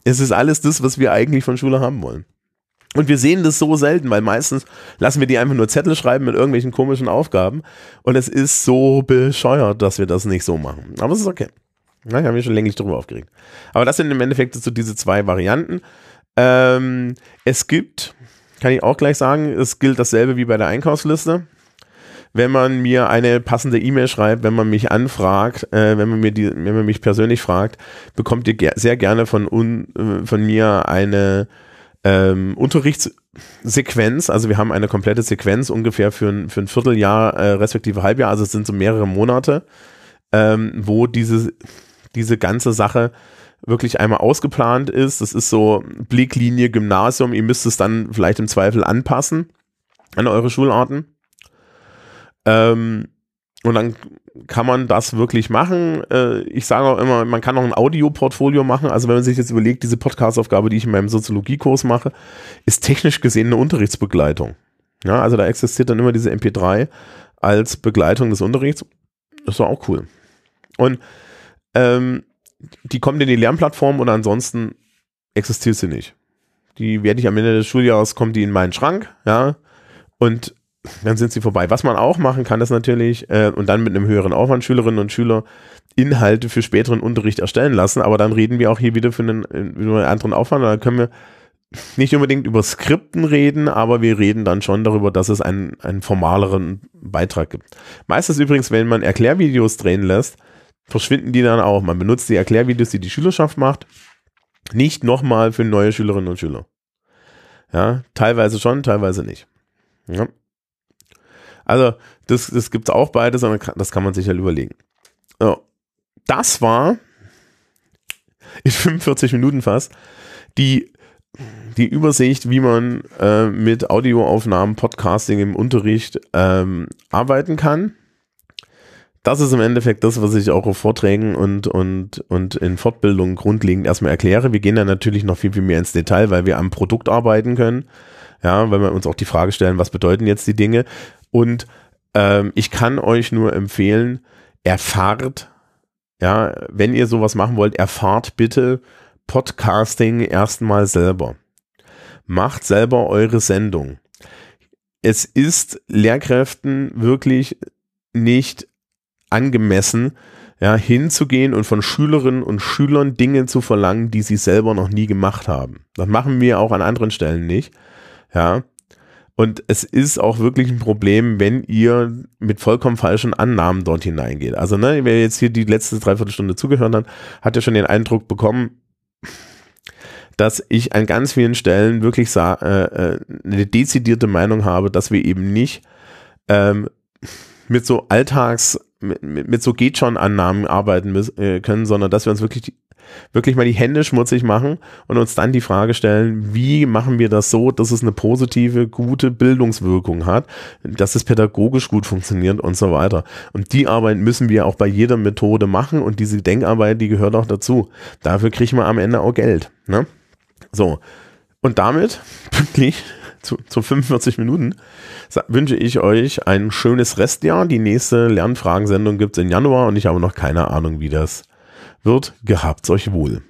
es ist alles das, was wir eigentlich von Schule haben wollen. Und wir sehen das so selten, weil meistens lassen wir die einfach nur Zettel schreiben mit irgendwelchen komischen Aufgaben. Und es ist so bescheuert, dass wir das nicht so machen. Aber es ist okay. Ja, ich habe mich schon länglich darüber aufgeregt. Aber das sind im Endeffekt so diese zwei Varianten. Ähm, es gibt, kann ich auch gleich sagen, es gilt dasselbe wie bei der Einkaufsliste. Wenn man mir eine passende E-Mail schreibt, wenn man mich anfragt, äh, wenn man mir die, wenn man mich persönlich fragt, bekommt ihr ge sehr gerne von, un, äh, von mir eine ähm, Unterrichtssequenz, also wir haben eine komplette Sequenz ungefähr für ein, für ein Vierteljahr, äh, respektive Halbjahr, also es sind so mehrere Monate, ähm, wo diese, diese ganze Sache wirklich einmal ausgeplant ist. Das ist so Blicklinie Gymnasium, ihr müsst es dann vielleicht im Zweifel anpassen an eure Schularten. Ähm, und dann kann man das wirklich machen. Äh, ich sage auch immer, man kann auch ein Audioportfolio machen. Also wenn man sich jetzt überlegt, diese Podcast-Aufgabe, die ich in meinem Soziologiekurs mache, ist technisch gesehen eine Unterrichtsbegleitung. Ja, also da existiert dann immer diese MP3 als Begleitung des Unterrichts. Das war auch cool. Und ähm, die kommt in die Lernplattform und ansonsten existiert sie nicht. Die werde ich am Ende des Schuljahres, kommt die in meinen Schrank, ja, und dann sind sie vorbei. Was man auch machen kann, ist natürlich, äh, und dann mit einem höheren Aufwand Schülerinnen und Schüler Inhalte für späteren Unterricht erstellen lassen, aber dann reden wir auch hier wieder für einen, über einen anderen Aufwand, da können wir nicht unbedingt über Skripten reden, aber wir reden dann schon darüber, dass es einen, einen formaleren Beitrag gibt. Meistens übrigens, wenn man Erklärvideos drehen lässt, verschwinden die dann auch. Man benutzt die Erklärvideos, die die Schülerschaft macht, nicht nochmal für neue Schülerinnen und Schüler. Ja, teilweise schon, teilweise nicht. Ja. Also, das, das gibt es auch beides, und das kann man sich halt überlegen. So. Das war in 45 Minuten fast die, die Übersicht, wie man äh, mit Audioaufnahmen, Podcasting im Unterricht ähm, arbeiten kann. Das ist im Endeffekt das, was ich auch auf Vorträgen und, und, und in Fortbildungen grundlegend erstmal erkläre. Wir gehen dann natürlich noch viel, viel mehr ins Detail, weil wir am Produkt arbeiten können. Ja, weil wir uns auch die Frage stellen, was bedeuten jetzt die Dinge? Und ähm, ich kann euch nur empfehlen, erfahrt, ja, wenn ihr sowas machen wollt, erfahrt bitte Podcasting erstmal selber. Macht selber eure Sendung. Es ist Lehrkräften wirklich nicht angemessen, ja, hinzugehen und von Schülerinnen und Schülern Dinge zu verlangen, die sie selber noch nie gemacht haben. Das machen wir auch an anderen Stellen nicht. Ja, und es ist auch wirklich ein Problem, wenn ihr mit vollkommen falschen Annahmen dort hineingeht. Also, ne, wer jetzt hier die letzte Dreiviertelstunde zugehört hat, hat ja schon den Eindruck bekommen, dass ich an ganz vielen Stellen wirklich äh, äh, eine dezidierte Meinung habe, dass wir eben nicht ähm, mit so Alltags, mit, mit so geht schon Annahmen arbeiten müssen, äh, können, sondern dass wir uns wirklich wirklich mal die Hände schmutzig machen und uns dann die Frage stellen, wie machen wir das so, dass es eine positive, gute Bildungswirkung hat, dass es pädagogisch gut funktioniert und so weiter. Und die Arbeit müssen wir auch bei jeder Methode machen und diese Denkarbeit, die gehört auch dazu. Dafür kriegen wir am Ende auch Geld. Ne? So. Und damit, pünktlich zu, zu 45 Minuten, wünsche ich euch ein schönes Restjahr. Die nächste Lernfragensendung gibt es im Januar und ich habe noch keine Ahnung, wie das wird. Gehabt's euch wohl.